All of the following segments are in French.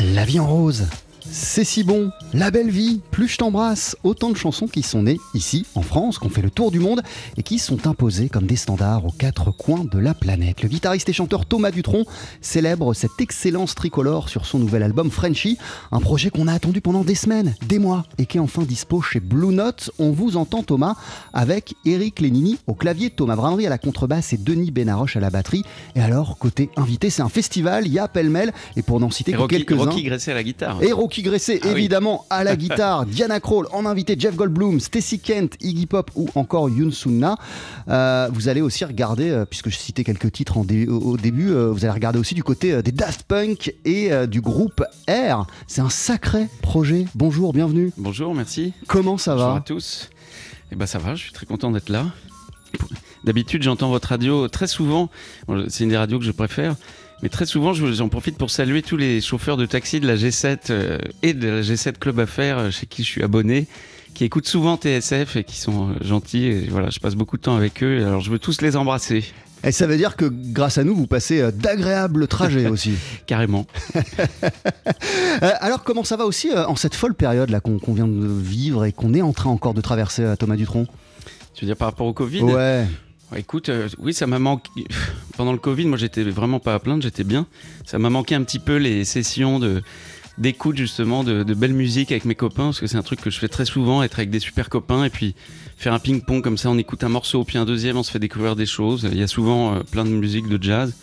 La vie en rose. C'est si bon, la belle vie, plus je t'embrasse, autant de chansons qui sont nées ici, en France, qu'on fait le tour du monde et qui sont imposées comme des standards aux quatre coins de la planète. Le guitariste et chanteur Thomas Dutronc célèbre cette excellence tricolore sur son nouvel album Frenchy, un projet qu'on a attendu pendant des semaines, des mois et qui est enfin dispo chez Blue Note. On vous entend Thomas avec Eric Lénini au clavier, Thomas Bramery à la contrebasse et Denis Benaroche à la batterie. Et alors, côté invité, c'est un festival, il y a pêle-mêle et pour n'en citer Et que quelques-uns. Rocky à la guitare. Et Rocky Gressé, Ah oui. évidemment, à la guitare, Diana Krall en invité, Jeff Goldblum, Stacy Kent, Iggy Pop ou encore Yoon Sunna. Euh, vous allez aussi regarder, euh, puisque je citais quelques titres en dé- au, début, euh, vous allez regarder aussi du côté des Daft Punk et euh, du groupe R. C'est un sacré projet. Bonjour, bienvenue. Bonjour, merci. Comment ça Bonjour à va tous. Eh ben ça va, je suis très content d'être là. D'habitude, j'entends votre radio très souvent. C'est une des radios que je préfère. Mais très souvent, je- j'en profite pour saluer tous les chauffeurs de taxi de la G7 euh, et de la G7 Club Affaires euh, chez qui je suis abonné, qui écoutent souvent TSF et qui sont euh, gentils. Et voilà, je passe beaucoup de temps avec eux. Alors, je veux tous les embrasser, Et ça veut dire que grâce à nous, vous passez d'agréables trajets aussi. carrément. Alors, comment ça va aussi en cette folle période là qu'on vient de vivre et qu'on est en train encore de traverser, Thomas Dutronc? Tu veux dire par rapport au Covid? Ouais. Écoute, euh, oui, ça m'a manqué. Pendant le Covid, moi, j'étais vraiment pas à plaindre, j'étais bien. Ça m'a manqué un petit peu les sessions d'écoute justement de, de belle musique avec mes copains parce que c'est un truc que je fais très souvent être avec des super copains et puis faire un ping pong comme ça on écoute un morceau puis un deuxième on se fait découvrir des choses il y a souvent euh, plein de musique de jazz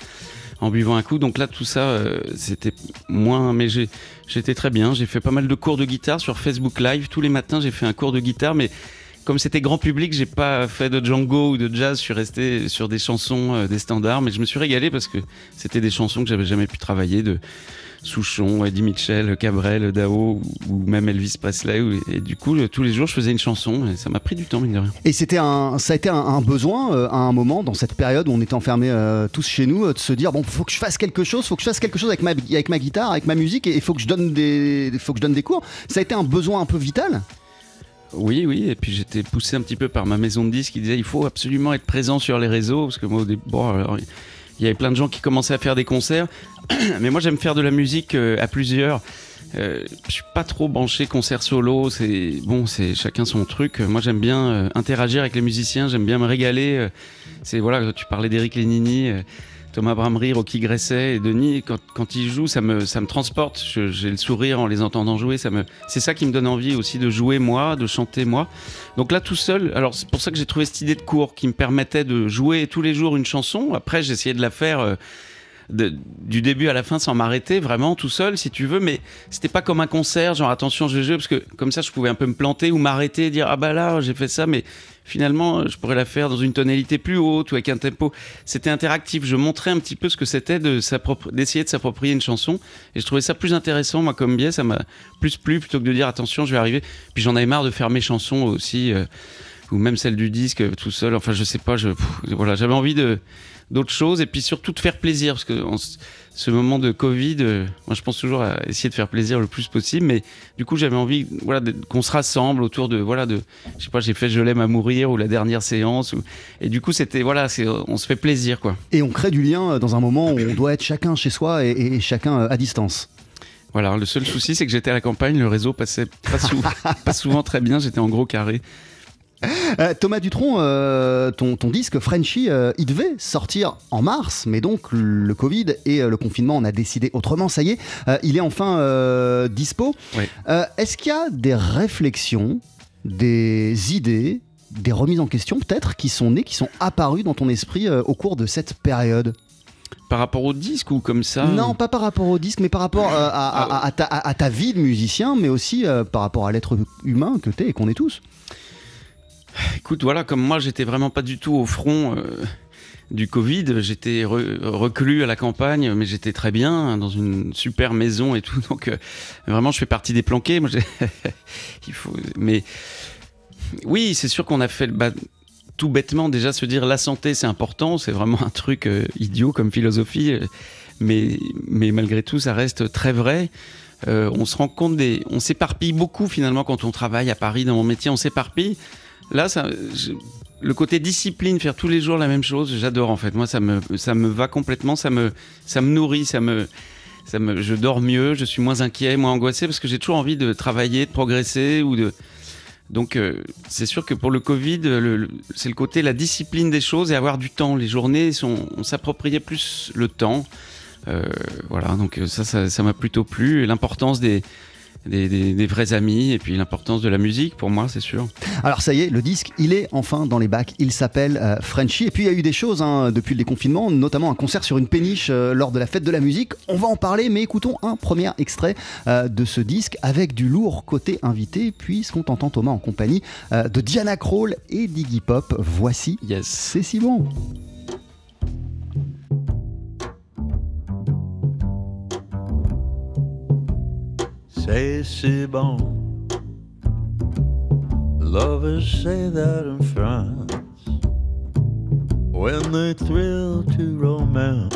en buvant un coup donc là tout ça euh, c'était moins mais j'étais très bien j'ai fait pas mal de cours de guitare sur Facebook Live tous les matins j'ai fait un cours de guitare mais comme c'était grand public, j'ai pas fait de Django ou de jazz, je suis resté sur des chansons, euh, des standards, mais je me suis régalé parce que c'était des chansons que j'avais jamais pu travailler de Souchon, Eddie Mitchell, Cabrel, Dao ou, même Elvis Presley. Et du coup, tous les jours, je faisais une chanson et ça m'a pris du temps, mine de rien. Et c'était un, ça a été un, besoin euh, à un moment dans cette période où on était enfermés euh, tous chez nous, de se dire bon, faut que je fasse quelque chose, faut que je fasse quelque chose avec ma, avec ma guitare, avec ma musique, et il faut que je donne des, faut que je donne des cours. Ça a été un besoin un peu vital? Oui, oui, et puis j'étais poussé un petit peu par ma maison de disques qui disait il faut absolument être présent sur les réseaux, parce que moi, au début, bon, alors, il y avait plein de gens qui commençaient à faire des concerts, mais moi j'aime faire de la musique euh, à plusieurs. Euh, je suis pas trop branché concert solo, c'est bon, c'est chacun son truc. Moi j'aime bien euh, interagir avec les musiciens, j'aime bien me régaler. euh, c'est voilà, tu parlais d'Eric Lénini. Thomas Bramery, Rocky Gresset et Denis, quand, quand ils jouent, ça me, ça me transporte. J'ai le sourire en les entendant jouer. Ça me, c'est ça qui me donne envie aussi de jouer moi, de chanter moi. Donc là, tout seul, alors c'est pour ça que j'ai trouvé cette idée de cours qui me permettait de jouer tous les jours une chanson. Après, essayé de la faire euh, du début à la fin sans m'arrêter, vraiment tout seul, si tu veux. Mais c'était pas comme un concert, genre attention, je jouer, parce que comme ça, je pouvais un peu me planter ou m'arrêter et dire ah bah là, j'ai fait ça, mais finalement, je pourrais la faire dans une tonalité plus haute ou avec un tempo. C'était interactif. Je montrais un petit peu ce que c'était d'essayer de s'approprier une chanson. Et je trouvais ça plus intéressant, moi, comme biais. Ça m'a plus plu plutôt que de dire attention, je vais arriver. Puis j'en avais marre de faire mes chansons aussi, euh, ou même celles du disque euh, tout seul. Enfin, je sais pas. Je, voilà, j'avais envie de d'autres choses et puis surtout de faire plaisir parce que ce- moment de Covid, euh, moi je pense toujours à essayer de faire plaisir le plus possible, mais du coup j'avais envie, voilà, qu'on se rassemble autour de, voilà, de, je sais pas, j'ai fait Je l'aime à mourir ou la dernière séance, ou- et du coup c'était, voilà, c'est, on se fait plaisir quoi. Et on crée du lien euh, dans un moment où on doit être chacun chez soi et, et chacun euh, à distance. Voilà, le seul souci c'est que j'étais à la campagne, le réseau passait pas souvent, pas souvent très bien, j'étais en gros carré. Euh, Thomas Dutronc, euh, ton, ton disque Frenchy, euh, il devait sortir en mars, mais donc le Covid et le confinement, on a décidé autrement, ça y est, il est enfin dispo. Oui. Est-ce qu'il y a des réflexions, des idées, des remises en question peut-être qui sont nées, qui sont apparues dans ton esprit au cours de cette période? Par rapport au disque ou comme ça Non, pas par rapport au disque, mais par rapport à, à- à- à ta, ta vie de musicien, mais aussi par rapport à l'être humain que t'es et qu'on est tous. Écoute, voilà, comme moi, j'étais vraiment pas du tout au front euh, du Covid, j'étais re- reclus à la campagne, mais j'étais très bien hein, dans une super maison et tout. Donc euh, vraiment, je fais partie des planqués. Il faut, mais oui, c'est sûr qu'on a fait le bah, tout bêtement déjà se dire la santé c'est important, c'est vraiment un truc euh, idiot comme philosophie, mais mais malgré tout ça reste très vrai. On se rend compte des, on s'éparpille beaucoup finalement quand on travaille à Paris dans mon métier, on s'éparpille. Là, ça, le côté discipline, faire tous les jours la même chose, j'adore en fait. Moi, ça me, ça me va complètement, ça me, ça me nourrit, ça me, ça me, je dors mieux, je suis moins inquiet, moins angoissé parce que j'ai toujours envie de travailler, de progresser ou de. Donc, euh, c'est sûr que pour le Covid, c'est le côté la discipline des choses et avoir du temps. Les journées, sont, on s'appropriait plus le temps. Euh, voilà, donc euh, ça, ça, m'a plutôt plu. L'importance des, des, des- des vrais amis et puis l'importance de la musique pour moi, c'est sûr. Alors ça y est, le disque, il est enfin dans les bacs. Il s'appelle euh, Frenchy. Et puis il y a eu des choses hein, depuis le déconfinement, notamment un concert sur une péniche euh, lors de la fête de la musique. On va en parler, mais écoutons un premier extrait euh, de ce disque avec du lourd côté invité, puisqu'on t'entend Thomas en compagnie euh, de Diana Krall et d'Iggy Pop. Voici Yes. C'est si bon. C'est si bon. Lovers say that in France when they thrill to romance.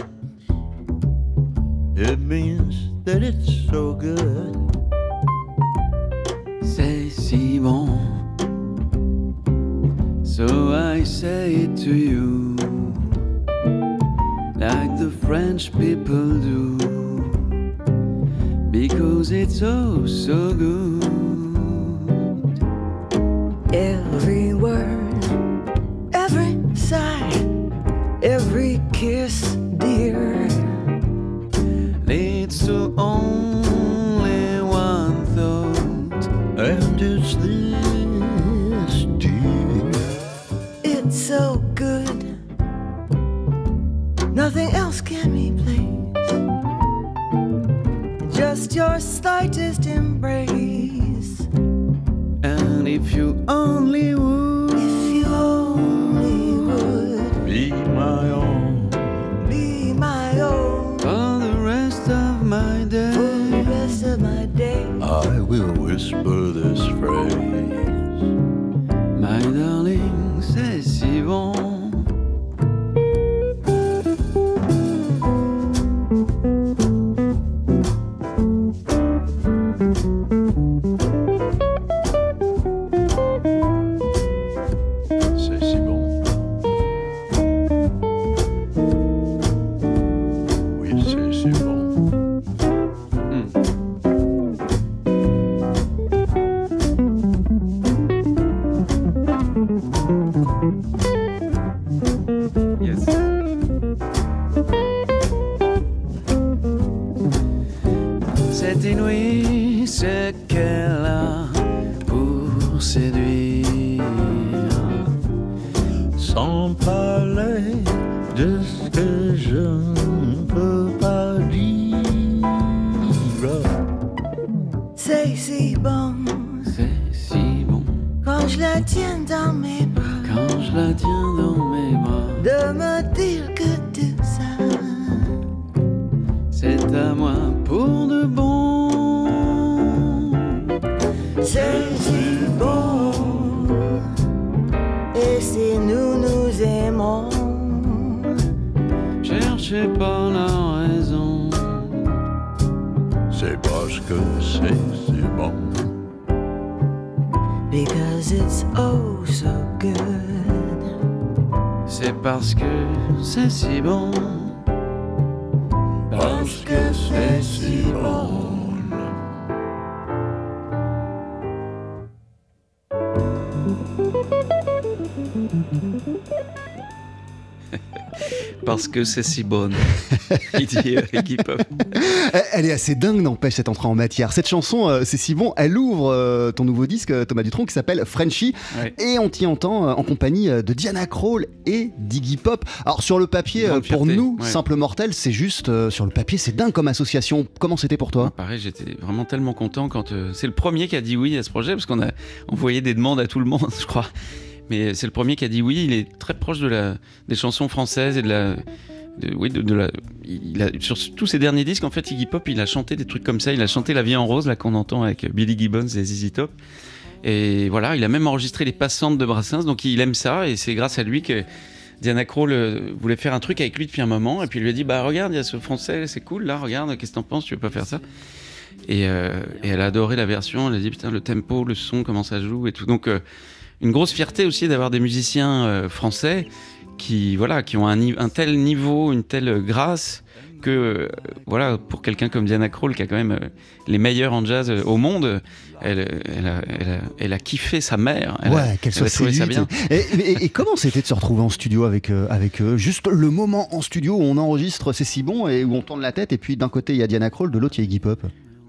It means that it's so good. C'est si bon. So I say it to you, like the French people do, because it's oh so good. Parce que c'est si bonne. Il dit Iggy Pop. Elle- est assez dingue, n'empêche, cette entrée en matière. Cette chanson, euh, c'est si bon, elle ouvre euh, ton nouveau disque, euh, Thomas Dutronc, qui s'appelle Frenchy. Ouais. Et on t'y entend euh, en compagnie de Diana Krall et d'Iggy Pop. Alors, sur le papier, pour nous, ouais. simples mortels, c'est juste, sur le papier, c'est dingue comme association. Comment c'était pour toi Pareil, j'étais vraiment tellement content quand c'est le premier qui a dit oui à ce projet parce qu'on a envoyé des demandes à tout le monde, je crois. Mais c'est le premier qui a dit oui. Il est très proche de la, des chansons françaises et de la. oui, de, la. Sur tous ses derniers disques, en fait, Iggy Pop, il a chanté des trucs comme ça. Il a chanté La vie en rose, là, qu'on entend avec Billy Gibbons et ZZ Top. Et voilà, il a même enregistré les passantes de Brassens, donc il aime ça. Et c'est grâce à lui que Diana Krall euh, voulait faire un truc avec lui depuis un moment. Et puis il lui a dit Bah, regarde, il y a ce français, c'est cool, là, regarde, qu'est-ce que t'en penses Tu veux pas faire ça? Et, euh, elle a adoré la version. Elle a dit putain le tempo, le son, comment ça joue et tout. Donc euh, une grosse fierté aussi d'avoir des musiciens euh, français qui voilà qui ont un, tel niveau, une telle grâce que euh, voilà pour quelqu'un comme Diana Krall qui a quand même euh, les meilleurs en jazz euh, au monde, elle, elle, a, elle, a, elle a kiffé sa mère. Elle a- ouais, qu'elle soit trouvé ça séduite. bien. Et, et- et comment c'était de se retrouver en studio avec, avec eux? Juste le moment en studio où on enregistre, c'est si bon, et où on tourne la tête, et puis d'un côté il y a Diana Krall, de l'autre il y a Iggy Pop.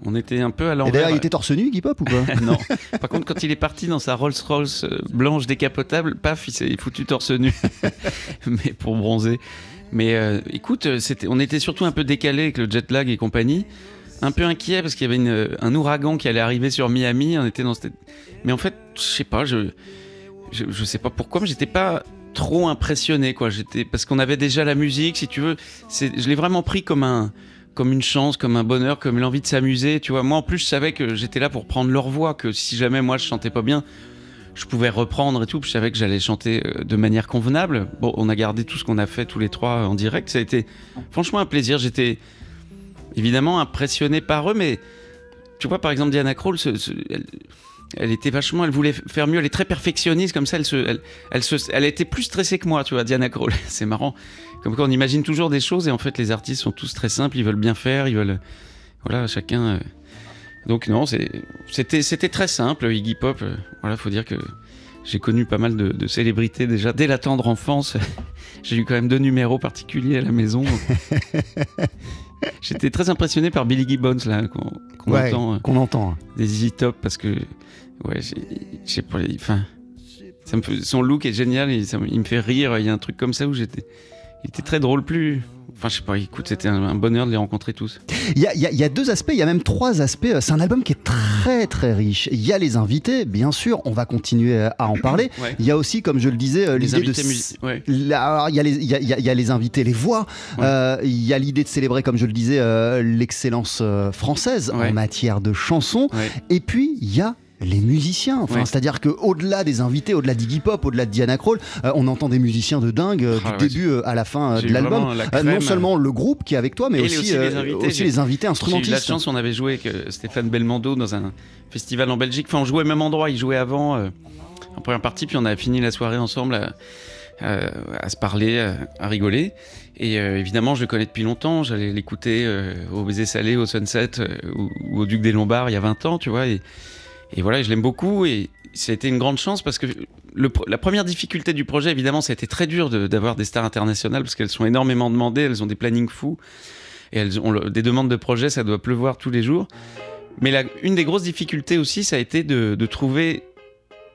On était un peu à Et l'envers. d'ailleurs, il était torse nu, Iggy Pop, ou pas non. Par contre, quand il est parti dans sa Rolls Royce euh, blanche décapotable, paf, il s'est foutu torse nu, mais pour bronzer. Mais euh, écoute, euh, c'était, on était surtout un peu décalé avec le jet lag et compagnie, un peu inquiet parce qu'il y avait une- un ouragan qui allait arriver sur Miami. On était dans cette... Mais en fait, je sais pas, je, je, je sais pas pourquoi, mais j'étais pas trop impressionné, quoi. J'étais parce qu'on avait déjà la musique, si tu veux. C'est, je l'ai vraiment pris comme un comme une chance, comme un bonheur, comme l'envie de s'amuser. Tu vois, moi en plus, je savais que j'étais là pour prendre leur voix, que si jamais moi je chantais pas bien, je pouvais reprendre et tout. Je savais que j'allais chanter euh, de manière convenable. Bon, on a gardé tout ce qu'on a fait tous les trois en direct. Ça a été franchement un plaisir. J'étais évidemment impressionné par eux, mais tu vois, par exemple, Diana Krall, ce- elle, elle était vachement, elle voulait faire mieux. Elle est très perfectionniste, comme ça. Elle, se, elle, se, elle était plus stressée que moi, tu vois, Diana Krall. C'est marrant. Comme quoi, on imagine toujours des choses et en fait, les artistes sont tous très simples. Ils veulent bien faire, ils veulent, voilà, chacun. euh. Donc non, c'était très simple. Iggy Pop, euh, voilà, faut dire que j'ai connu pas mal de, de célébrités déjà dès la tendre enfance. j'ai eu quand même deux numéros particuliers à la maison. J'étais très impressionné par Billy Gibbons là qu'on Ouais, entend. qu'on entend. des Easy Top parce que ouais j'ai- enfin ça me son look est génial ça il me fait rire il y a un truc comme ça où j'étais il était très drôle plus enfin je sais pas écoute c'était un, bonheur de les rencontrer tous Il y a, il y a- il y a deux aspects, il y a même trois aspects. C'est un album qui est très très riche. Il y a les invités, bien sûr, on va continuer à en parler. Ouais. Il y a aussi, comme je le disais, euh, les l'idée de... ouais. Il y, a les- y a- invités, les voix. Ouais. Euh, il y a l'idée de célébrer, comme je le disais, euh, l'excellence euh, française en matière de chansons. Et puis, il y a les musiciens. Enfin, Ouais. C'est-à-dire qu'au-delà des invités, au-delà d'Iggy Pop, au-delà de Diana Krall, euh, on entend des musiciens de dingue euh, Ah du ouais, début euh, à la fin euh, de l'album. la non seulement le groupe qui est avec toi, mais Et aussi, aussi les invités, aussi les invités J'ai eu la instrumentistes. chance, on avait joué avec Stéphane Belmondo dans un festival en Belgique. Enfin, on jouait au même endroit. Il jouait avant, en première partie, puis on a fini la soirée ensemble à, se parler, à, à rigoler. Et euh, évidemment, je le connais depuis longtemps. J'allais l'écouter au Baiser Salé, au Sunset ou, ou au Duc des Lombards il y a 20 ans, tu vois. Et, et voilà, je l'aime beaucoup. Et ça a été une grande chance parce que la première difficulté du projet, évidemment, ça a été très dur d'avoir des stars internationales parce qu'elles sont énormément demandées, elles ont des plannings fous et elles ont des demandes de projets, ça doit pleuvoir tous les jours. Mais une des grosses difficultés aussi, ça a été de trouver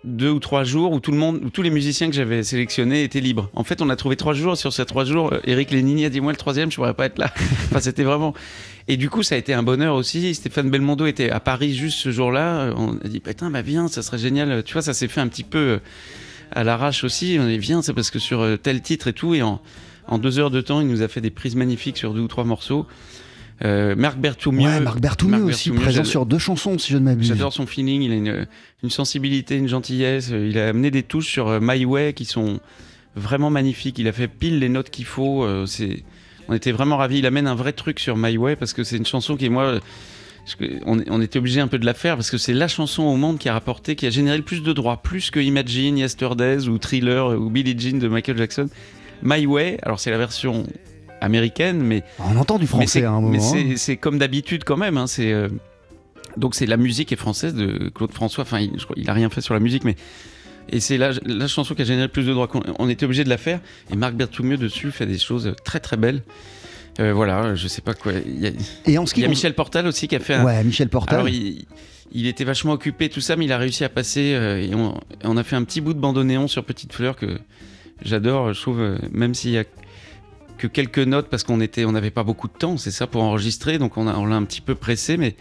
deux ou trois jours où tout le monde, où tous les musiciens que j'avais sélectionnés étaient libres. En fait, on a trouvé trois jours. Sur ces trois jours, euh, Eric Lénini a dit moi le troisième, je pourrais pas être là. enfin, c'était vraiment. Et du coup, ça a été un bonheur aussi. Stéphane Belmondo était à Paris juste ce jour-là. Euh, On a dit putain, bah viens, ça serait génial. Tu vois, ça s'est fait un petit peu euh, à l'arrache aussi. On est viens, c'est parce que sur tel titre et tout, et en deux heures de temps, il nous a fait des prises magnifiques sur deux ou trois morceaux. Euh, Marc Berthoumieux. Ouais, Marc Berthoumieux Marc aussi, présent sur deux chansons, si je ne m'abuse. J'adore son feeling, il a une, une sensibilité, une gentillesse. euh, Il a amené des touches sur euh, My Way qui sont vraiment magnifiques. Il a fait pile les notes qu'il faut. C'est, on était vraiment ravis. Il amène un vrai truc sur My Way parce que c'est une chanson qui, moi, je- on, on était obligé un peu de la faire parce que c'est la chanson au monde qui a rapporté, qui a généré le plus de droits, plus que Imagine, Yesterdays ou Thriller ou Billie Jean de Michael Jackson. My Way, alors c'est la version américaine, mais On entend du français à un moment. Mais hein. c'est- c'est comme d'habitude quand même. hein, c'est euh, donc c'est la musique est française de Claude François. Enfin, il, je il a rien fait sur la musique, mais et c'est la, la chanson qui a généré le plus de droits. qu'on- On était obligé de la faire. Et Marc Berthoumieux dessus fait des choses très très belles. Euh, voilà, je sais pas quoi. Il y a, Et en ce qui il y a con- Michel Portal aussi qui a fait. un- Ouais, Michel Portal. alors il, il était vachement occupé tout ça, mais il a réussi à passer euh, et on, on a fait un petit bout de bandoneon sur Petite Fleur que j'adore. Je trouve, même s'il y a que quelques notes parce qu'on était, on n'avait pas beaucoup de temps, c'est ça pour enregistrer, donc on a- on l'a un petit peu pressé, mais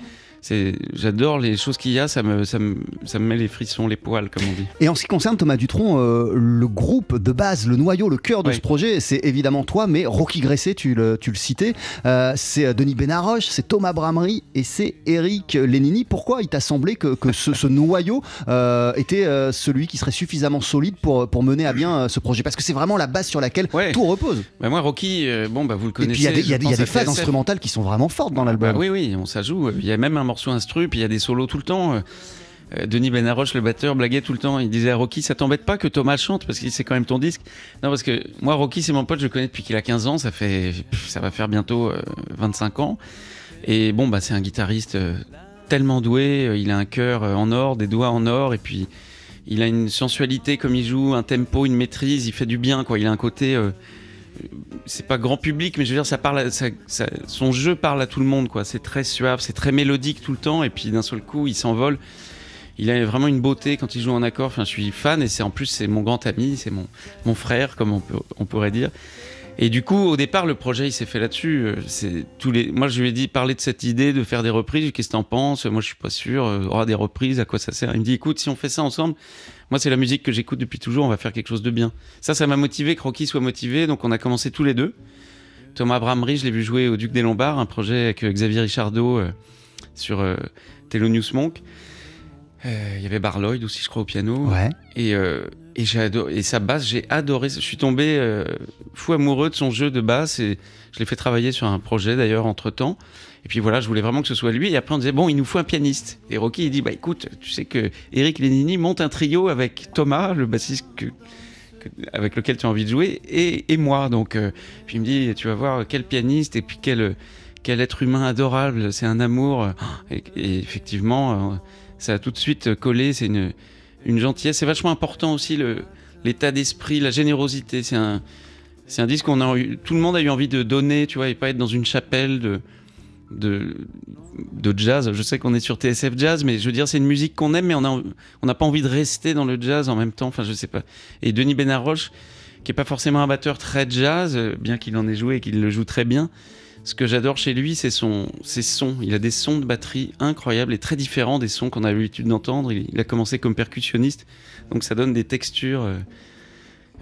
c'est, j'adore les choses qu'il y a, ça me, ça me, ça me met les frissons, les poils, comme on dit. Et en ce qui concerne Thomas Dutronc, euh, le groupe de base, le noyau, le cœur de Oui. ce projet, c'est évidemment toi, mais Rocky Gresset, tu le, tu le citais, euh, c'est Denis Benaroche, c'est Thomas Bramery et c'est Eric Lénini. Pourquoi il t'a semblé que, que ce, ce noyau euh, était euh, celui qui serait suffisamment solide pour, pour mener à bien euh, ce projet? Parce que c'est vraiment la base sur laquelle Ouais. tout repose. Bah, moi, Rocky, euh, bon, bah, vous le Et connaissez. puis il y a des, y a je des- il y a pense des à phases instrumentales qui sont vraiment fortes dans l'album. Bah oui, oui, on ça joue. Il y a même un morceau instru, puis il y a des solos tout le temps. Euh, euh, Denis Benaroche, le batteur, blaguait tout le temps. Il disait à Rocky, ça t'embête pas que Thomas chante parce que c'est quand même ton disque? Non, parce que moi, Rocky, c'est mon pote, je le connais depuis qu'il a 15 ans. Ça fait, ça va faire bientôt euh, 25 ans. Et bon, bah, c'est un guitariste euh, tellement doué. Euh, Il a un cœur euh, en or, des doigts en or, et puis il a une sensualité comme il joue, un tempo, une maîtrise. Il fait du bien, quoi. Il a un côté. euh, c'est pas grand public, mais je veux dire, ça parle, à- ça- son jeu parle à tout le monde, quoi. C'est très suave, c'est très mélodique tout le temps, et puis d'un seul coup, il s'envole. Il a vraiment une beauté quand il joue en accord. Je suis fan, et c'est en plus c'est mon grand ami, c'est mon mon frère, comme on pourrait dire. Et du coup, au départ, le projet, il s'est fait là-dessus. Euh, C'est tous les. Moi, je lui ai dit parler de cette idée de faire des reprises. Qu'est-ce que t'en penses? Moi, je suis pas sûr. Euh, aura des reprises, à quoi ça sert? Il me dit, écoute, si on fait ça ensemble, moi, c'est la musique que j'écoute depuis toujours. On va faire quelque chose de bien. Ça, ça m'a motivé que Rocky soit motivé. Donc, on a commencé tous les deux. Thomas Bramery, je l'ai vu jouer au Duc des Lombards, un projet avec euh, Xavier Richardot euh, sur euh, Thelonious Monk. Euh, Il y avait Barloyd aussi, je crois, au piano. Ouais. Et, et, sa basse, j'ai adoré. Je suis tombé euh, fou amoureux de son jeu de basse et je l'ai fait travailler sur un projet d'ailleurs entre temps. Et puis voilà, je voulais vraiment que ce soit lui. Et après, on disait, bon, il nous faut un pianiste. Et Rocky, il dit, bah écoute, tu sais que Eric Lénini monte un trio avec Thomas, le bassiste avec lequel tu as envie de jouer, et, moi. Donc, euh, puis il me dit, tu vas voir quel pianiste et puis quel, quel être humain adorable. C'est un amour. Et, et effectivement, euh, ça a tout de suite collé. C'est une, une gentillesse. C'est vachement important aussi l'état d'esprit, la générosité. C'est un, disque qu'on a eu, tout le monde a eu envie de donner, tu vois, et pas être dans une chapelle de, de, jazz. Je sais qu'on est sur TSF Jazz, mais je veux dire, c'est une musique qu'on aime, mais on n'a pas envie de rester dans le jazz en même temps. Enfin, je sais pas. Et Denis Benaroche, qui est pas forcément un batteur très jazz, euh, bien qu'il en ait joué et qu'il le joue très bien. Ce que j'adore chez lui, c'est son, ses sons. Il a des sons de batterie incroyables et très différents des sons qu'on a l'habitude d'entendre. Il, a commencé comme percussionniste, donc ça donne des textures euh,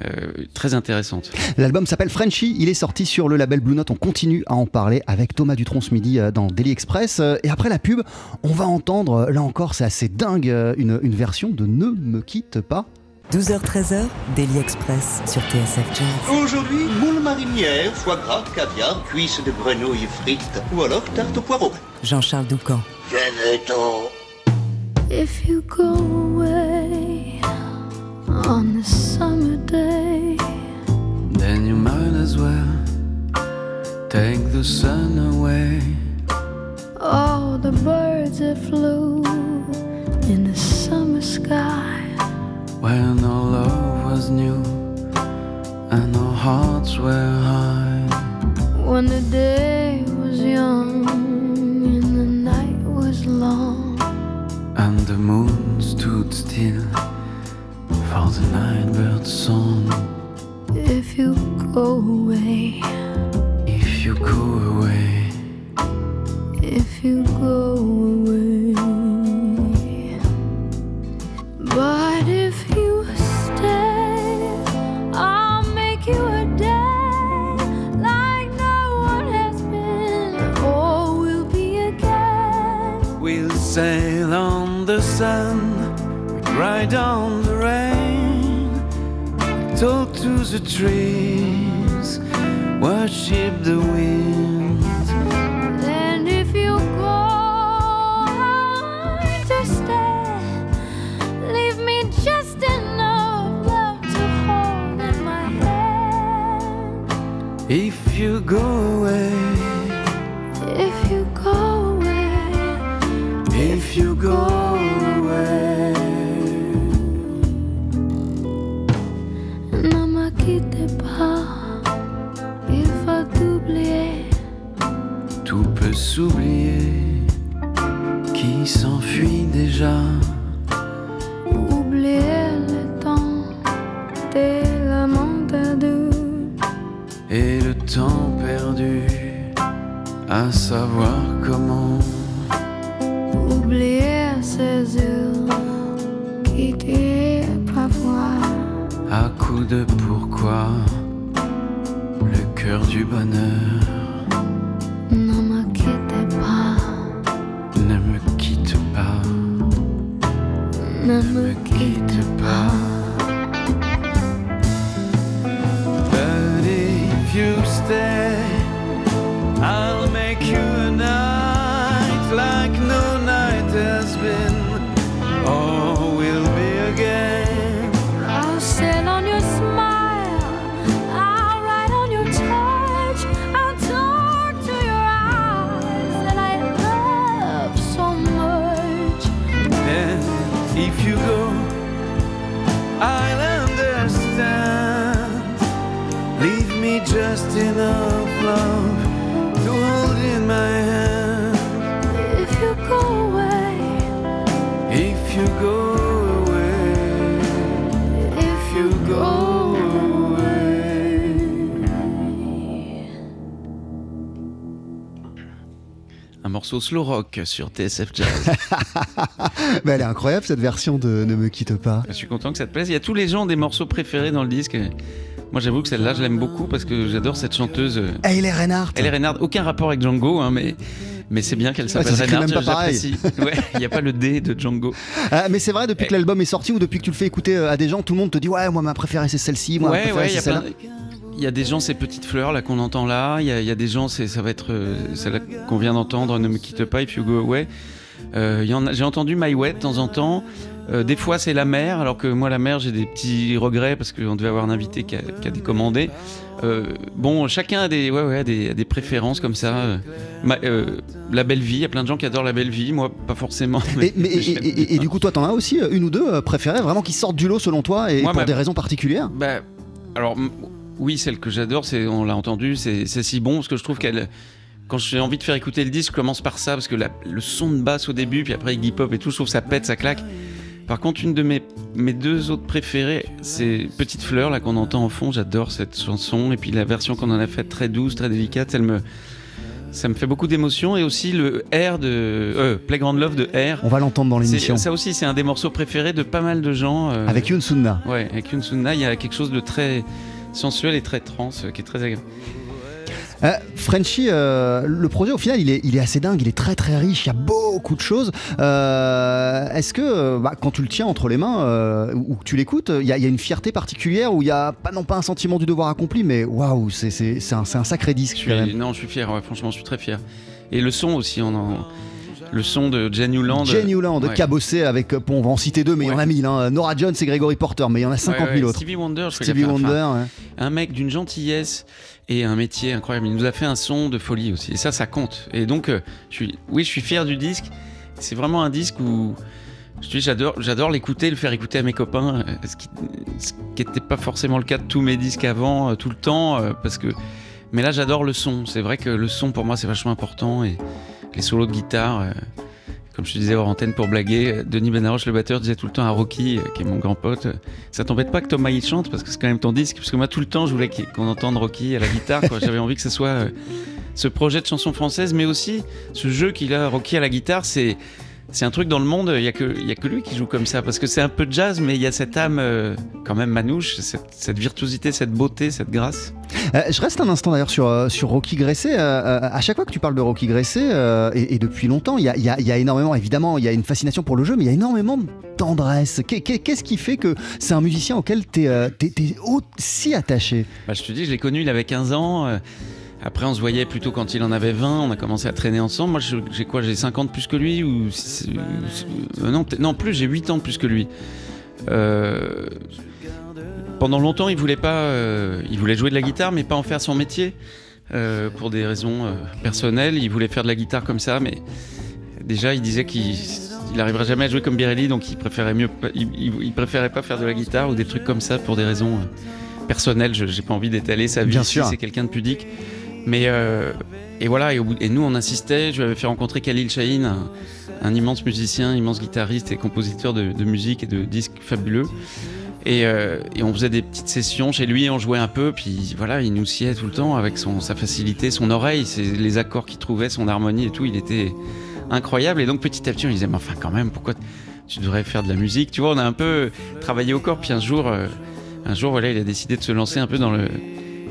euh, très intéressantes. L'album s'appelle Frenchy, il est sorti sur le label Blue Note, on continue à en parler avec Thomas Dutronc midi euh, dans Daily Express. Et après la pub, on va entendre, là encore c'est assez dingue, une version de Ne me quitte pas. 12h-13h, Daily Express sur TSF Jazz. Aujourd'hui, moule marinière, foie gras, caviar, cuisses de grenouille frites ou alors tarte au poireau. Jean-Charles Doucan. Venez-t'en. If you go away on a summer day, Then you might as well take the sun away. all the birds that flew in the summer sky When our love was new and our hearts were high. when the day was young and the night was long. And the moon stood still for the night bird's song. If you go away, If you go away, if you go away. We'll sail on the sun, we'll ride on the rain, we'll talk to the trees, worship the wind. And if you go to stay, leave me just enough love to hold in my hand. If you go s'oublier, qui s'enfuit déjà. Oublier le temps des laments perdus. Et le temps perdu, à savoir comment. ces îles qui tirent parfois. À coup de pourquoi le cœur du bonheur morceau slow rock sur TSF Jazz. Mais elle est incroyable cette version de Ne me quitte pas. Je suis content que ça te plaise. Il y a tous les gens des morceaux préférés dans le disque. Moi, j'avoue que celle-là, je l'aime beaucoup parce que j'adore cette chanteuse. euh, Elle est Reinhardt. Elle est Reinhardt. Aucun rapport avec Django, hein, mais, mais c'est bien qu'elle s'appelle s'écrit Reinhardt. j'apprécie. Ouais, Il n'y a pas le D de Django. Ah, mais c'est vrai, depuis que l'album est sorti ou depuis que tu le fais écouter euh, à des gens, tout le monde te dit Ouais, moi ma préférée c'est celle-ci, moi ma ouais, préférée ouais, il y c'est celle-là. plein- Il y a des gens, ces petites fleurs là qu'on entend là. Il y, a- il y a des gens, ça va être euh, celle qu'on vient d'entendre, Ne me quitte pas, If You Go Away. Euh, en J'ai entendu My Wet de temps en temps. Euh, des fois, c'est la mer, alors que moi, la mer, j'ai des petits regrets parce qu'on devait avoir un invité qui a, qui a décommandé. Euh, bon, chacun a des, ouais, ouais, des, préférences comme ça. Euh, ma- la belle vie, il y a plein de gens qui adorent la belle vie. Moi, pas forcément. Mais, Et, mais- du coup, toi, t'en as aussi une ou deux préférées, vraiment qui sortent du lot selon toi et Moi, pour des raisons particulières? Bah, alors, oui, celle que j'adore, c'est, on l'a entendu, c'est, c'est si bon, parce que je trouve qu'elle. Quand j'ai envie de faire écouter le disque, je commence par ça, parce que la- le son de basse au début, puis après Iggy Pop et tout, je trouve ça pète, ça claque. Par contre, une de mes, mes deux autres préférées, c'est Petite Fleur, là qu'on entend en fond. J'adore cette chanson. Et puis la version qu'on en a faite, très douce, très délicate, elle me, ça me fait beaucoup d'émotion. Et aussi le R de. Euh, Playground Love de R. On va l'entendre dans l'émission. Ça aussi, c'est un des morceaux préférés de pas mal de gens. euh, Avec Yoon Sunna. Ouais, avec Yoon Sunna, il y a quelque chose de très sensuel et très trans euh, qui est très agréable. Euh, Frenchy, euh, le projet au final il est, il est assez dingue, il est très très riche, il y a beaucoup de choses. Euh, Est-ce que bah, quand tu le tiens entre les mains ou que tu l'écoutes, il y, a- il y a une fierté particulière où il y a pas non pas un sentiment du devoir accompli, mais waouh, c'est un, un sacré disque. Je suis, non, je suis fier, ouais, franchement, je suis très fier. Et le son aussi, on en- le son de Jen Newland. Jen Newland, ouais. qui a bossé avec, euh, bon, on va en citer deux, mais il y en a mille. hein. Nora Jones et Gregory Porter, mais il y en a 50 Ouais, 000 ouais, autres. Stevie Wonder, je Stevie Wonder, enfin, un mec d'une gentillesse et un métier incroyable. Il nous a fait un son de folie aussi. Et ça, ça compte. Et donc, euh, je suis, oui, je suis fier du disque. C'est vraiment un disque où je te dis, j'adore, j'adore l'écouter, le faire écouter à mes copains, euh, ce qui n'était pas forcément le cas de tous mes disques avant, euh, tout le temps, euh, parce que. Mais là, j'adore le son. C'est vrai que le son pour moi, c'est vachement important et les solos de guitare. euh, comme je te disais hors antenne pour blaguer, euh, Denis Benaroche, le batteur, disait tout le temps à Rocky, euh, qui est mon grand pote, ça t'embête pas que Thomas il chante parce que c'est quand même ton disque Parce que moi, tout le temps, je voulais qu'on entende Rocky à la guitare. J'avais envie que ce soit ce projet de chanson française, mais aussi ce jeu qu'il a, Rocky à la guitare. C'est c'est un truc dans le monde, il y, a a que lui qui joue comme ça. Parce que c'est un peu de jazz, mais il y a cette âme euh, quand même manouche, cette, cette virtuosité, cette beauté, cette grâce. Euh, je reste un instant d'ailleurs sur, euh, sur Rocky Gresset. Euh, à chaque fois que tu parles de Rocky Gresset, euh, et, et depuis longtemps, il y a, il y a- il y a énormément, évidemment, il y a une fascination pour le jeu, mais il y a énormément de tendresse. Qu'est- qu'est- Qu'est-ce qui fait que c'est un musicien auquel tu es, si attaché? Bah, je te dis, je l'ai connu, il avait 15 ans. Après, on se voyait plutôt quand il en avait 20. On a commencé à traîner ensemble. Moi, j'ai quoi J'ai 50 plus que lui ou euh, non, non, plus. J'ai 8 ans plus que lui. Euh, pendant longtemps, il voulait pas. euh, il voulait jouer de la guitare, mais pas en faire son métier euh, pour des raisons personnelles. Il voulait faire de la guitare comme ça, mais déjà, il disait qu'il il arriverait jamais à jouer comme Birelli, donc il préférait mieux. Il, il- préférait pas faire de la guitare ou des trucs comme ça pour des raisons. personnelles. Je j'ai pas envie d'étaler sa vie. Bien si sûr. C'est quelqu'un de pudique. Mais euh, et voilà. Et, nous, on insistait. Je lui avais fait rencontrer Khalil Shahin, un, immense musicien, immense guitariste et compositeur de, musique et de disques fabuleux. Et, euh, et on faisait des petites sessions chez lui, on jouait un peu, puis voilà, il nous sciait tout le temps avec sa facilité, son oreille, les accords qu'il trouvait, son harmonie et tout. Il était incroyable. Et donc petit à petit, on disait, mais enfin quand même, pourquoi tu devrais faire de la musique? Tu vois, on a un peu travaillé au corps. Puis un jour, euh, un jour, voilà, il a décidé de se lancer un peu dans le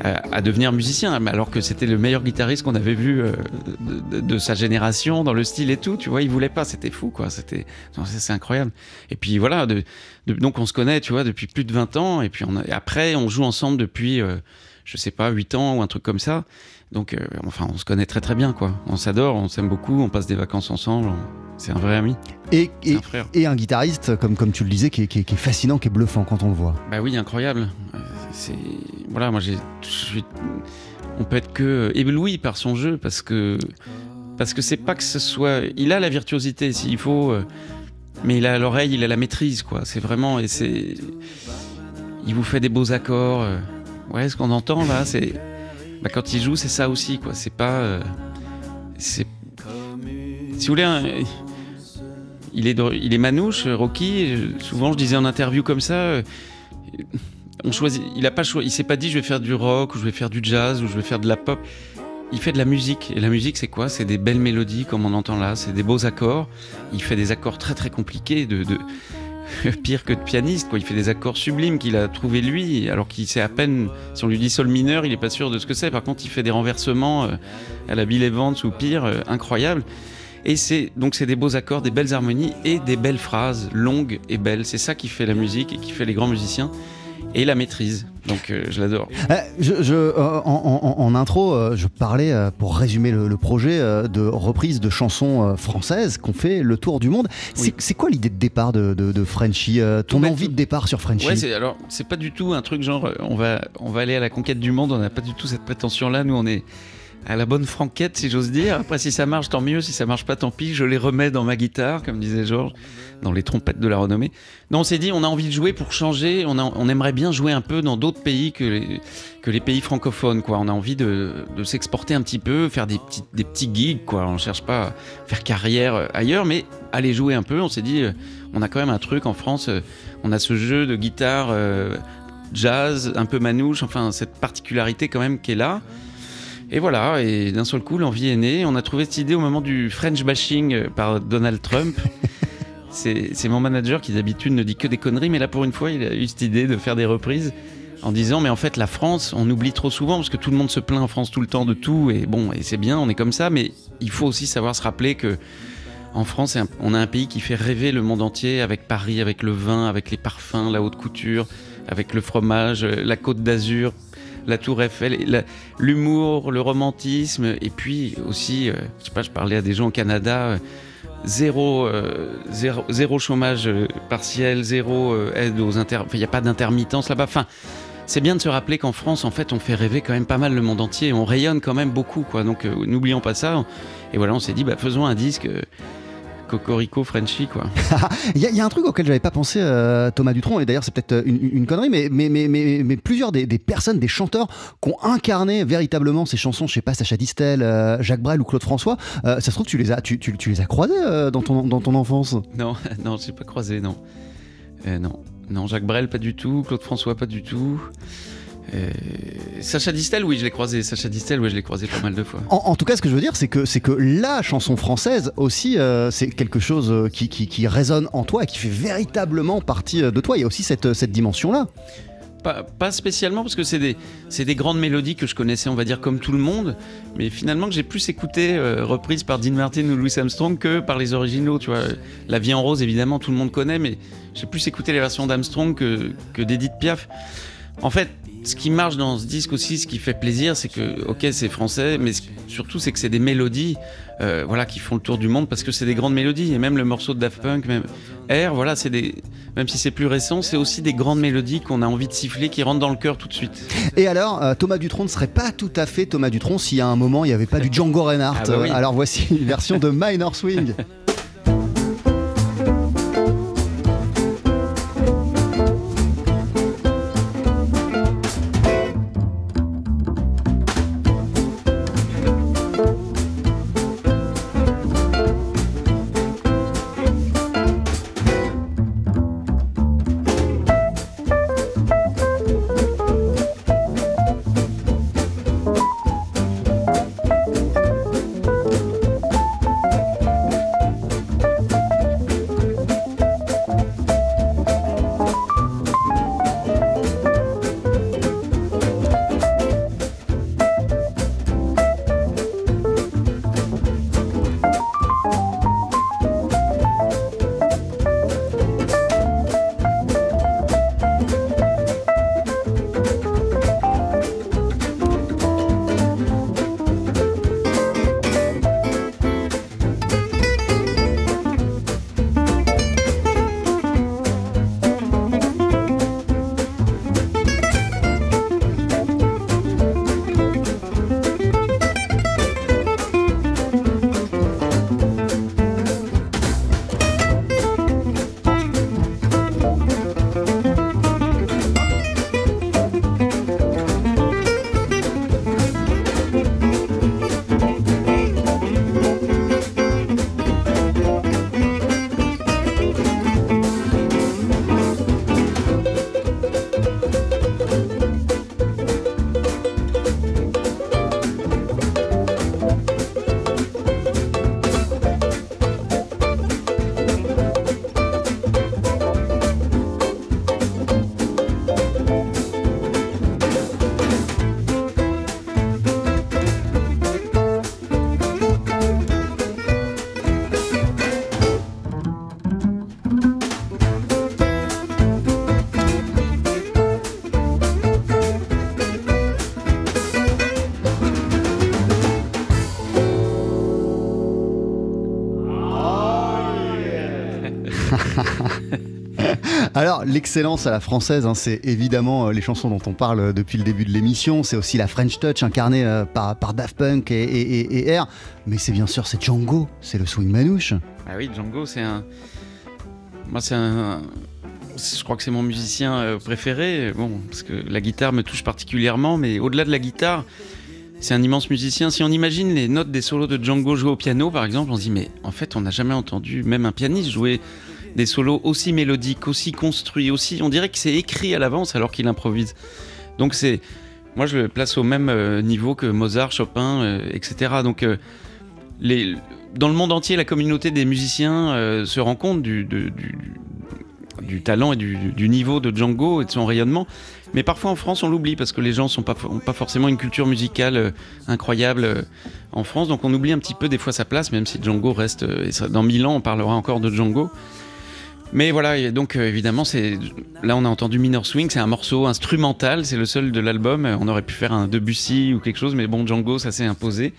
à, devenir musicien, alors que c'était le meilleur guitariste qu'on avait vu euh, de, de- de sa génération, dans le style et tout. Tu vois, il voulait pas, c'était fou, quoi. C'était, c'est incroyable. Et puis voilà, de, donc on se connaît, tu vois, depuis plus de 20 ans. Et puis on a- après, on joue ensemble depuis, euh, je sais pas, 8 ans ou un truc comme ça. Donc, euh, enfin, on se connaît très très bien, quoi. On s'adore, on s'aime beaucoup, on passe des vacances ensemble. on- C'est un vrai ami. Et, et, un frère. et un guitariste, comme, comme tu le disais, qui est, qui est- qui est fascinant, qui est bluffant quand on le voit. Bah oui, incroyable. Euh, C'est voilà, moi j'ai, je suis- on peut être que ébloui par son jeu parce que parce que c'est pas que ce soit, il a la virtuosité s'il faut, euh, mais il a l'oreille, il a la maîtrise quoi. C'est vraiment et c'est, il vous fait des beaux accords. Ouais, ce qu'on entend là, c'est bah, quand il joue, c'est ça aussi quoi. C'est pas, euh, si vous voulez. il est, il est manouche, Rocky. Souvent, je disais en interview comme ça, euh, on choisit. Il a pas choisi. Il s'est pas dit je vais faire du rock ou je vais faire du jazz ou je vais faire de la pop. Il fait de la musique. Et la musique, c'est quoi? C'est des belles mélodies comme on entend là. C'est des beaux accords. Il fait des accords très très compliqués, pire que de pianiste. Quoi. Il fait des accords sublimes qu'il a trouvé lui, alors qu'il sait à peine. Si on lui dit sol mineur, il est pas sûr de ce que c'est. Par contre, il fait des renversements euh, à la Bill Evans ou pire, euh, incroyable. Et c'est donc c'est des beaux accords, des belles harmonies et des belles phrases longues et belles. C'est ça qui fait la musique et qui fait les grands musiciens et la maîtrise. Donc euh, je l'adore. Euh, je, je- euh, en, en- en intro, euh, je parlais, pour résumer le, le projet, de reprise de chansons françaises qu'on fait le tour du monde. C'est Oui. quoi l'idée de départ de, de, de Frenchy Ton Tout envie tout- de départ sur Frenchy Ouais, alors c'est pas du tout un truc genre on va on va aller à la conquête du monde. On n'a pas du tout cette prétention là. Nous on est à la bonne franquette si j'ose dire. Après si ça marche tant mieux. Si ça marche pas tant pis. Je les remets dans ma guitare comme disait Georges dans les trompettes de la renommée. Non, on s'est dit on a envie de jouer pour changer. On, a- on aimerait bien jouer un peu dans d'autres pays que les, que les pays francophones. Quoi. On a envie de, s'exporter un petit peu, faire des petits, des petits gigs. Quoi. On cherche pas à faire carrière euh, ailleurs, mais aller jouer un peu. On s'est dit, euh, on a quand même un truc en France. euh, On a ce jeu de guitare jazz, un peu manouche. Enfin, cette particularité quand même qui est là. Et voilà, et d'un seul coup, l'envie est née. On a trouvé cette idée au moment du French bashing par Donald Trump. C'est mon manager qui d'habitude ne dit que des conneries, mais là pour une fois, il a eu cette idée de faire des reprises en disant mais en fait la France, on oublie trop souvent parce que tout le monde se plaint en France tout le temps de tout et bon et c'est bien, on est comme ça, mais il faut aussi savoir se rappeler que en France, on a un pays qui fait rêver le monde entier avec Paris, avec le vin, avec les parfums, la haute couture, avec le fromage, la Côte d'Azur, la Tour Eiffel, l'humour, le romantisme, et puis aussi, euh, je sais pas, je parlais à des gens au Canada, euh, zéro, euh, zéro, zéro chômage euh, partiel, zéro euh, aide aux inter, enfin, il n'y a pas d'intermittence là-bas. C'est bien de se rappeler qu'en France, en fait, on fait rêver quand même pas mal le monde entier, on rayonne quand même beaucoup, quoi. Donc, n'oublions pas ça. Et voilà, on s'est dit, bah, faisons un disque. Euh, Cocorico Frenchy quoi. Il y, a- il y a un truc auquel j'avais pas pensé, euh, Thomas Dutronc, et d'ailleurs c'est peut-être une, une connerie, mais, mais, mais, mais, mais plusieurs des, des personnes, des chanteurs qui ont incarné véritablement ces chansons, je sais pas, Sacha Distel, euh, Jacques Brel ou Claude François, euh, ça se trouve tu les as, tu, tu- tu les as croisés euh, dans, ton, dans ton enfance? Non, non, j'ai pas croisé, non. Euh, non, non, Jacques Brel pas du tout, Claude François pas du tout. Euh, Sacha Distel, oui, je l'ai croisé. Sacha Distel, oui, je l'ai croisé pas mal de fois. En, en tout cas, ce que je veux dire, c'est que, c'est que la chanson française aussi, euh, c'est quelque chose euh, qui, qui, qui résonne en toi et qui fait véritablement partie de toi. Il y a aussi cette, cette dimension-là. Pas, pas spécialement parce que c'est des, des grandes mélodies que je connaissais, on va dire, comme tout le monde, mais finalement que j'ai plus écouté euh, reprises par Dean Martin ou Louis Armstrong que par les originaux. Tu vois, La Vie en rose, évidemment, tout le monde connaît, mais j'ai plus écouté les versions d'Armstrong que, que d'Edith Piaf. En fait, ce qui marche dans ce disque aussi, ce qui fait plaisir, c'est que, ok, c'est français, mais surtout, c'est que c'est des mélodies euh, voilà, qui font le tour du monde parce que c'est des grandes mélodies. Et même le morceau de Daft Punk, même Air, voilà, c'est des. Même si c'est plus récent, c'est aussi des grandes mélodies qu'on a envie de siffler, qui rentrent dans le cœur tout de suite. Et alors, euh, Thomas Dutronc ne serait pas tout à fait Thomas Dutronc s'il y a un moment il n'y avait pas du Django Reinhardt. Ah bah oui. Euh, Alors voici une version de Minor Swing. L'excellence à la française, hein, c'est évidemment euh, les chansons dont on parle euh, depuis le début de l'émission. C'est aussi la French Touch incarnée euh, par, par Daft Punk et, R. Mais c'est bien sûr, c'est Django, c'est le swing manouche. Ah oui, Django, c'est un. Moi, c'est un. Je crois que c'est mon musicien préféré. Bon, parce que la guitare me touche particulièrement, mais au-delà de la guitare, c'est un immense musicien. Si on imagine les notes des solos de Django joués au piano, par exemple, on se dit, mais en fait, on n'a jamais entendu même un pianiste jouer des solos aussi mélodiques, aussi construits, aussi. On dirait que c'est écrit à l'avance alors qu'il improvise. Donc, c'est. Moi, je le place au même euh, niveau que Mozart, Chopin, euh, etc. Donc, euh, dans le monde entier, la communauté des musiciens se rend compte du, talent et du, niveau de Django et de son rayonnement. Mais parfois en France, on l'oublie parce que les gens n'ont pas, forcément une culture musicale incroyable en France. Donc on oublie un petit peu des fois sa place, même si Django reste. dans mille ans, on parlera encore de Django. Mais voilà, donc euh, évidemment, c'est là on a entendu Minor Swing, c'est un morceau instrumental, c'est le seul de l'album. On aurait pu faire un Debussy ou quelque chose, mais bon, Django, ça s'est imposé.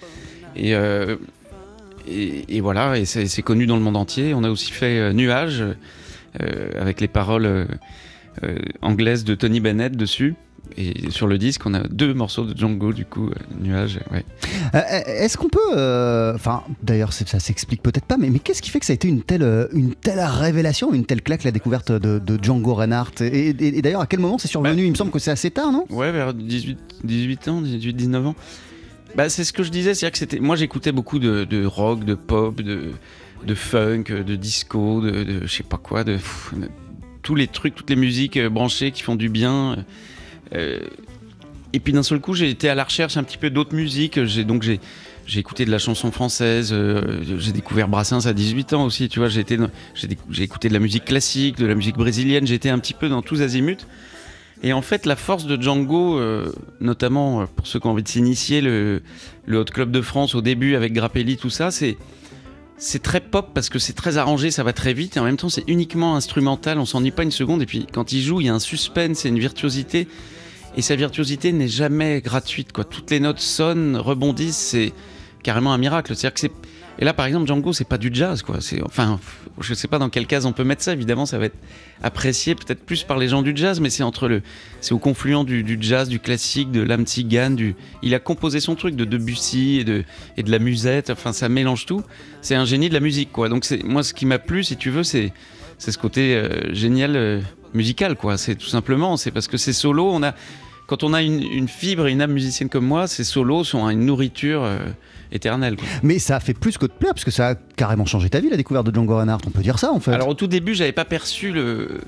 Et, euh, voilà, et c'est connu dans le monde entier. On a aussi fait euh, Nuage euh, avec les paroles anglaises de Tony Bennett dessus. Et sur le disque, on a deux morceaux de Django, du coup, euh, Nuage. Ouais. Euh, Est-ce qu'on peut. euh, Enfin, d'ailleurs, ça s'explique peut-être pas, mais, mais qu'est-ce qui fait que ça a été une telle, euh, une telle révélation, une telle claque, la découverte de, de Django Reinhardt? Et, et- et d'ailleurs, à quel moment c'est survenu? Il me semble que c'est assez tard, non? Ouais, vers 18, 18 ans, 18, 19 ans. Bah, c'est ce que je disais, c'est-à-dire que c'était. Moi, j'écoutais beaucoup de, de rock, de pop, de, de funk, de disco, de, je sais pas quoi, de, pff, tous les trucs, toutes les musiques euh, branchées qui font du bien. Euh, et puis d'un seul coup, j'ai été à la recherche un petit peu d'autres musiques. J'ai donc j'ai j'ai écouté de la chanson française. euh, j'ai découvert Brassens à 18 ans aussi. Tu vois, j'ai écouté de la musique classique, de la musique brésilienne. J'étais un petit peu dans tous azimuts. Et en fait, la force de Django, euh, notamment pour ceux qui ont envie de s'initier, le, le Hot Club de France au début avec Grappelli, tout ça, c'est c'est très pop parce que c'est très arrangé, ça va très vite et en même temps c'est uniquement instrumental, on s'ennuie pas une seconde et puis quand il joue il y a un suspense et une virtuosité et sa virtuosité n'est jamais gratuite quoi. Toutes les notes sonnent, rebondissent, c'est carrément un miracle. Que c'est et là par exemple Django c'est pas du jazz quoi. C'est enfin je sais pas dans quelle case on peut mettre ça. Évidemment ça va être apprécié peut-être plus par les gens du jazz, mais c'est entre le c'est au confluent du, du jazz, du classique, de l'âme du il a composé son truc de Debussy et de et de la musette. Enfin ça mélange tout. C'est un génie de la musique quoi. Donc c'est moi ce qui m'a plu si tu veux c'est c'est ce côté euh, génial euh, musical quoi. C'est tout simplement c'est parce que c'est solo on a quand on a une, une fibre et une âme musicienne comme moi, ces solos sont une nourriture euh, éternelle. quoi. Mais ça a fait plus que de plaire, parce que ça a carrément changé ta vie, la découverte de Django Reinhardt. On peut dire ça, en fait. Alors au tout début, j'avais pas perçu le,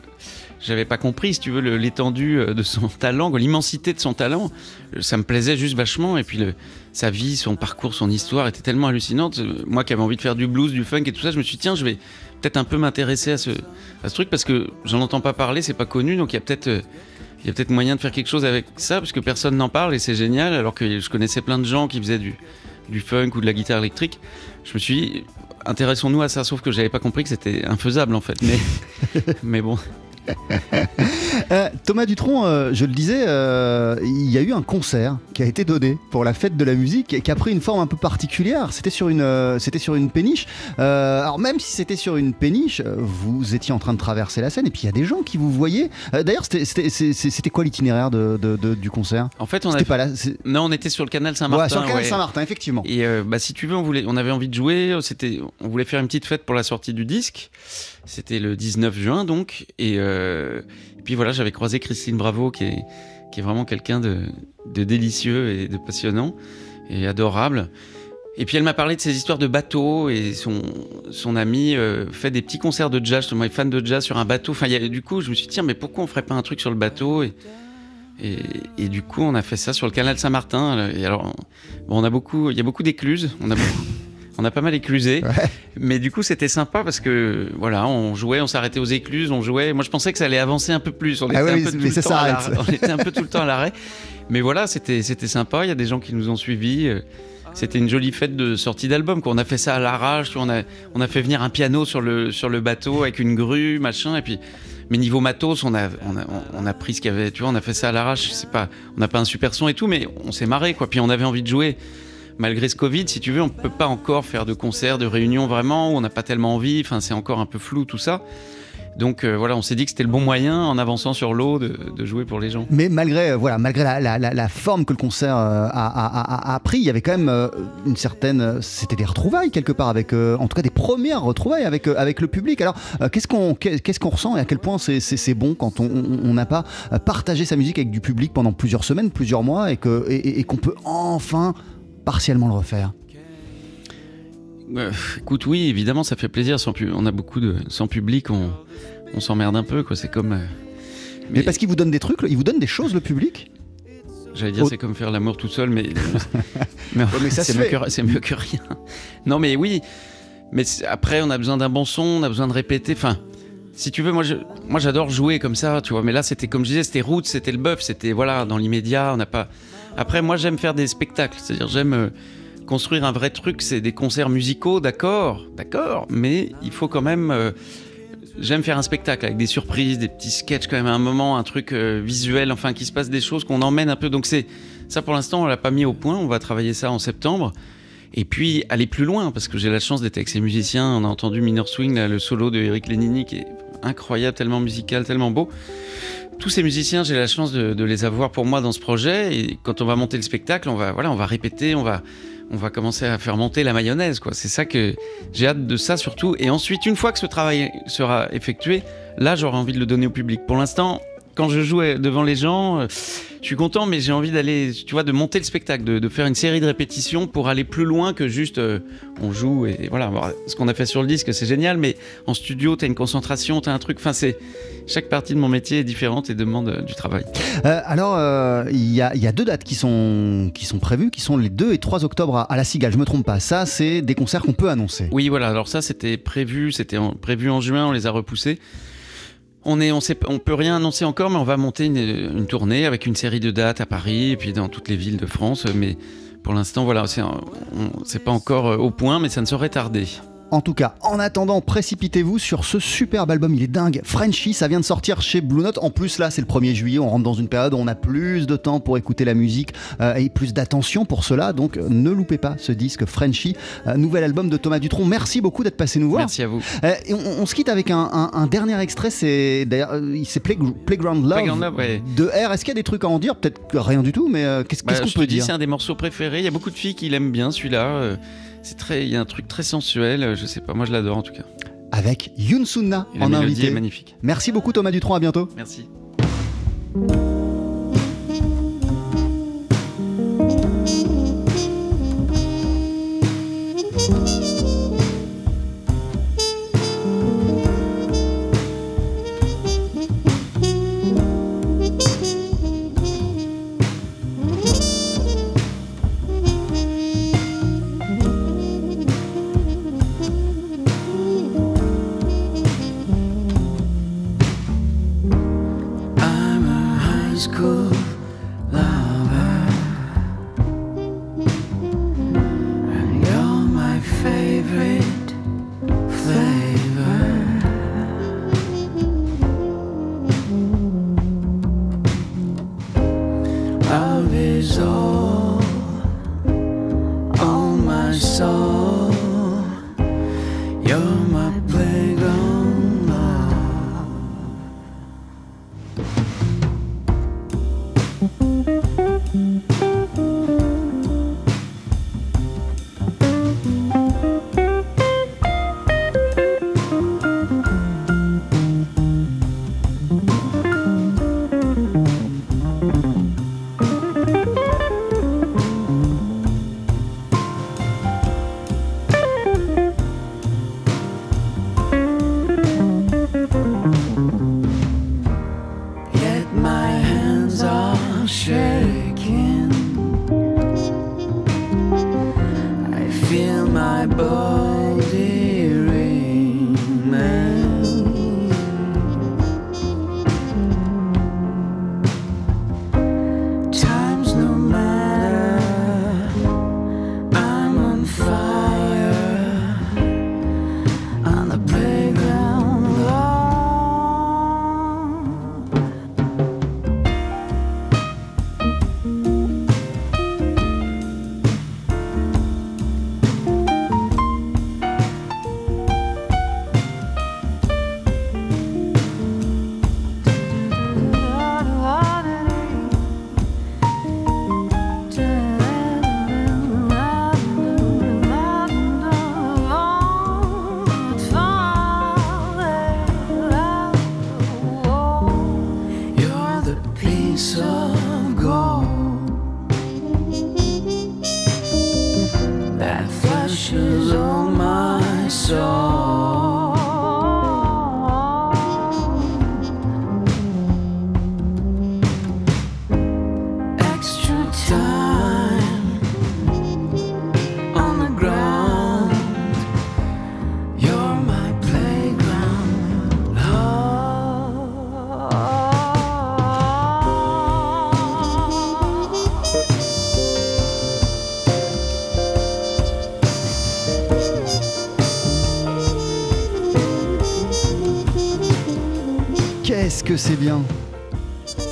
j'avais pas compris, si tu veux, l'étendue euh, de son talent, l'immensité de son talent. Ça me plaisait juste vachement. Et puis le, sa vie, son parcours, son histoire était tellement hallucinante. Moi qui avais envie de faire du blues, du funk et tout ça, je me suis dit tiens, je vais peut-être un peu m'intéresser à ce, à ce truc parce que j'en entends pas parler, c'est pas connu, donc il y a peut-être euh, il y a peut-être moyen de faire quelque chose avec ça, parce que personne n'en parle et c'est génial, alors que je connaissais plein de gens qui faisaient du, du funk ou de la guitare électrique. Je me suis dit, intéressons-nous à ça, sauf que j'avais pas compris que c'était infaisable en fait. Mais, mais bon. Euh, Thomas Dutronc, euh, je le disais, euh, il y a eu un concert qui a été donné pour la fête de la musique et qui a pris une forme un peu particulière. C'était sur une, c'était sur une péniche. Alors même si c'était sur une péniche, vous étiez en train de traverser la scène et puis il y a des gens qui vous voyaient. D'ailleurs, c'était- quoi l'itinéraire de, de- de- du concert? En fait, on C'était a- pas là. Non, on était sur le canal Saint-Martin. Ouais, sur le canal ouais. Saint-Martin, effectivement. Et bah, si tu veux, on, voulait, on avait envie de jouer. C'était, on voulait faire une petite fête pour la sortie du disque. C'était le 19 juin, donc. Et, euh, et puis voilà, j'avais croisé Christine Bravo, qui est, vraiment quelqu'un de, délicieux et de passionnant et adorable. Et puis elle m'a parlé de ses histoires de bateau et son, son ami euh, fait des petits concerts de jazz, justement, est fan de jazz sur un bateau. Enfin, du coup, je me suis dit, tiens, mais pourquoi on ferait pas un truc sur le bateau et du coup, on a fait ça sur le canal Saint-Martin. Et alors, bon, on a beaucoup, il y a beaucoup d'écluses. On a beaucoup- On a pas mal éclusé, mais du coup c'était sympa parce que voilà, on jouait, on s'arrêtait aux écluses, on jouait. Moi je pensais que ça allait avancer un peu plus. On Ah était, oui, un, peu mais ça à on était un peu tout le temps à l'arrêt. Mais voilà, c'était c'était sympa. Il y a des gens qui nous ont suivis. C'était une jolie fête de sortie d'album. quoi. On a fait ça à l'arrache. On a on a fait venir un piano sur le sur le bateau avec une grue, machin. Et puis mais niveau matos, on a, on a, on a pris ce qu'il y avait, tu vois, on a fait ça à l'arrache. On n'a pas un super son et tout, mais on s'est marré, quoi. Puis on avait envie de jouer. Malgré ce Covid, si tu veux, on peut pas encore faire de concerts, de réunions vraiment, où on n'a pas tellement envie. Enfin, c'est encore un peu flou tout ça. Donc euh, voilà, on s'est dit que c'était le bon moyen, en avançant sur l'eau, de, jouer pour les gens. Mais malgré, euh, voilà, malgré la, forme que le concert euh, a, pris, il y avait quand même une certaine. C'était des retrouvailles quelque part, avec, en tout cas des premières retrouvailles avec, avec le public. Alors, qu'est-ce qu'on qu'on ressent et à quel point c'est- bon quand on- n'a pas partagé sa musique avec du public pendant plusieurs semaines, plusieurs mois et que- et- qu'on peut enfin partiellement le refaire Euh, écoute, oui, évidemment, ça fait plaisir. Sans pu- on a beaucoup de sans public, on, on s'emmerde un peu, quoi. C'est comme. euh, Mais parce qu'il vous donne des trucs, il vous donne des choses, le public? J'allais dire, c'est comme faire l'amour tout seul, mais, mais, c'est mieux, que- c'est mieux que rien. Non, mais oui. Mais après, on a besoin d'un bon son, on a besoin de répéter. Enfin, si tu veux, moi, je- moi, j'adore jouer comme ça, tu vois. Mais là, c'était comme je disais, c'était route, c'était le bœuf, c'était voilà, dans l'immédiat. On n'a pas. Après, moi, j'aime faire des spectacles. C'est-à-dire, j'aime euh, construire un vrai truc. C'est des concerts musicaux, d'accord, d'accord. Mais il faut quand même. euh, J'aime faire un spectacle avec des surprises, des petits sketchs quand même à un moment, un truc euh, visuel, enfin qui se passe des choses qu'on emmène un peu. Donc c'est ça pour l'instant on l'a pas mis au point. On va travailler ça en septembre. Et puis aller plus loin parce que j'ai la chance d'être avec ces musiciens. On a entendu Minor Swing, le solo de Eric Lenini qui est incroyable, tellement musical, tellement beau. Tous ces musiciens, j'ai la chance de, les avoir pour moi dans ce projet. Et quand on va monter le spectacle, on va voilà, on va répéter, on va on va commencer à faire monter la mayonnaise. quoi. C'est ça que j'ai hâte de ça surtout. Et ensuite, une fois que ce travail sera effectué, là, j'aurai envie de le donner au public. Pour l'instant, quand je joue devant les gens, euh, je suis content, mais j'ai envie d'aller, tu vois, de monter le spectacle, de, de faire une série de répétitions pour aller plus loin que juste euh, on joue et, et voilà. Ce qu'on a fait sur le disque, c'est génial, mais en studio, t'as une concentration, t'as un truc. Enfin, c'est chaque partie de mon métier est différente et demande euh, du travail. Euh, alors, il y, a, il y a deux dates qui sont, qui sont prévues, qui sont les 2 et 3 octobre à, à la Cigale. Je me trompe pas. Ça, c'est des concerts qu'on peut annoncer. Oui, voilà. Alors ça, c'était prévu, c'était prévu en juin, on les a repoussés. On est, on peut rien annoncer encore, mais on va monter une, tournée avec une série de dates à Paris et puis dans toutes les villes de France. Mais pour l'instant, voilà, c'est pas encore euh, au point, mais ça ne saurait tarder. En tout cas, en attendant, précipitez-vous sur ce superbe album. Il est dingue. Frenchy, ça vient de sortir chez Blue Note. En plus, là, c'est le 1er juillet. On rentre dans une période où on a plus de temps pour écouter la musique euh, et plus d'attention pour cela. Donc, euh, ne loupez pas ce disque Frenchy, euh, nouvel album de Thomas Dutronc. Merci beaucoup d'être passé nous voir. Merci à vous. Euh, et on, on se quitte avec un, un- un dernier extrait. C'est d'ailleurs, c'est Play- Playground Love, Playground Love, ouais. de R. Est-ce qu'il y a des trucs à en dire? Peut-être rien du tout, mais qu'est-ce Bah, qu'est-ce qu'on peut dire? c'est un des morceaux préférés. Il y a beaucoup de filles qui l'aiment bien, celui-là. C'est très, il y a un truc très sensuel. euh, Je sais pas, moi je l'adore en tout cas. Avec Yoon Sunna Et la en invité. est magnifique. Merci beaucoup Thomas Dutronc. À bientôt. Merci. On my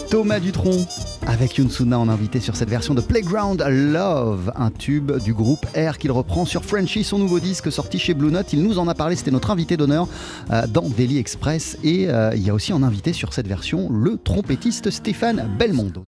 Thomas Dutronc avec Yunsuna en invité sur cette version de Playground Love, un tube du groupe R qu'il reprend sur Frenchy, son nouveau disque sorti chez Blue Note. Il nous en a parlé, c'était notre invité d'honneur euh, dans Daily Express. Et euh, il y a aussi en invité sur cette version le trompettiste Stéphane Belmondo.